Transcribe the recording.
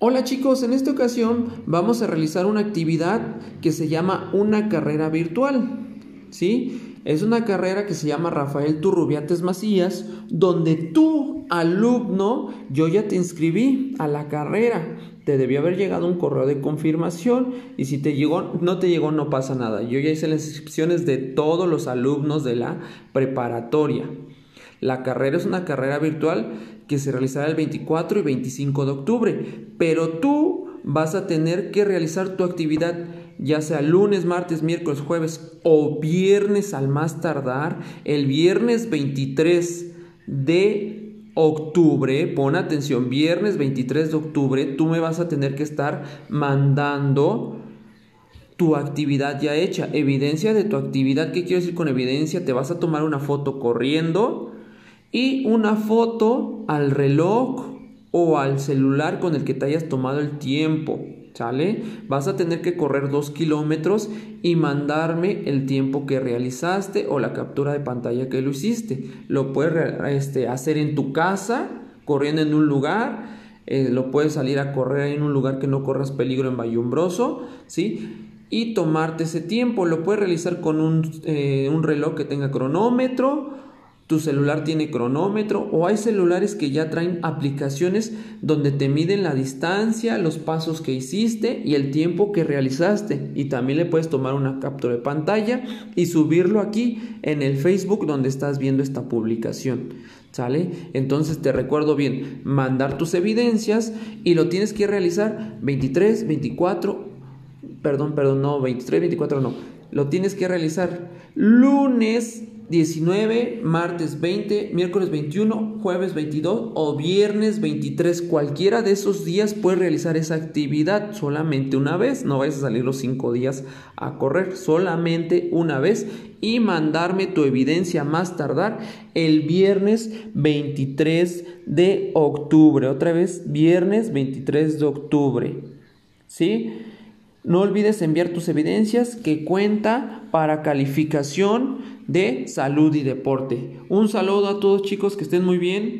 Hola chicos, en esta ocasión vamos a realizar una actividad que se llama una carrera virtual. ¿Sí? Es una carrera que se llama Rafael Turrubiates Macías, donde tú, alumno, yo ya te inscribí a la carrera. Te debió haber llegado un correo de confirmación y si te llegó, no te llegó, no pasa nada. Yo ya hice las inscripciones de todos los alumnos de la preparatoria. La carrera es una carrera virtual que se realizará el 24 y 25 de octubre, pero tú vas a tener que realizar tu actividad ya sea lunes, martes, miércoles, jueves o viernes al más tardar, el viernes 23 de octubre, pon atención, viernes 23 de octubre, tú me vas a tener que estar mandando tu actividad ya hecha, evidencia de tu actividad. ¿Qué quiero decir con evidencia? Te vas a tomar una foto corriendo y una foto al reloj o al celular con el que te hayas tomado el tiempo. ¿Sale? Vas a tener que correr dos kilómetros y mandarme el tiempo que realizaste o la captura de pantalla que lo hiciste. Lo puedes este, hacer en tu casa, corriendo en un lugar. Eh, lo puedes salir a correr en un lugar que no corras peligro en ¿sí? Y tomarte ese tiempo. Lo puedes realizar con un, eh, un reloj que tenga cronómetro tu celular tiene cronómetro o hay celulares que ya traen aplicaciones donde te miden la distancia, los pasos que hiciste y el tiempo que realizaste. Y también le puedes tomar una captura de pantalla y subirlo aquí en el Facebook donde estás viendo esta publicación. ¿Sale? Entonces te recuerdo bien, mandar tus evidencias y lo tienes que realizar 23, 24, perdón, perdón, no, 23, 24 no. Lo tienes que realizar lunes 19, martes 20, miércoles 21, jueves 22 o viernes 23. Cualquiera de esos días puedes realizar esa actividad solamente una vez. No vayas a salir los cinco días a correr, solamente una vez y mandarme tu evidencia más tardar el viernes 23 de octubre. Otra vez, viernes 23 de octubre. ¿Sí? No olvides enviar tus evidencias que cuenta para calificación de salud y deporte. Un saludo a todos chicos, que estén muy bien.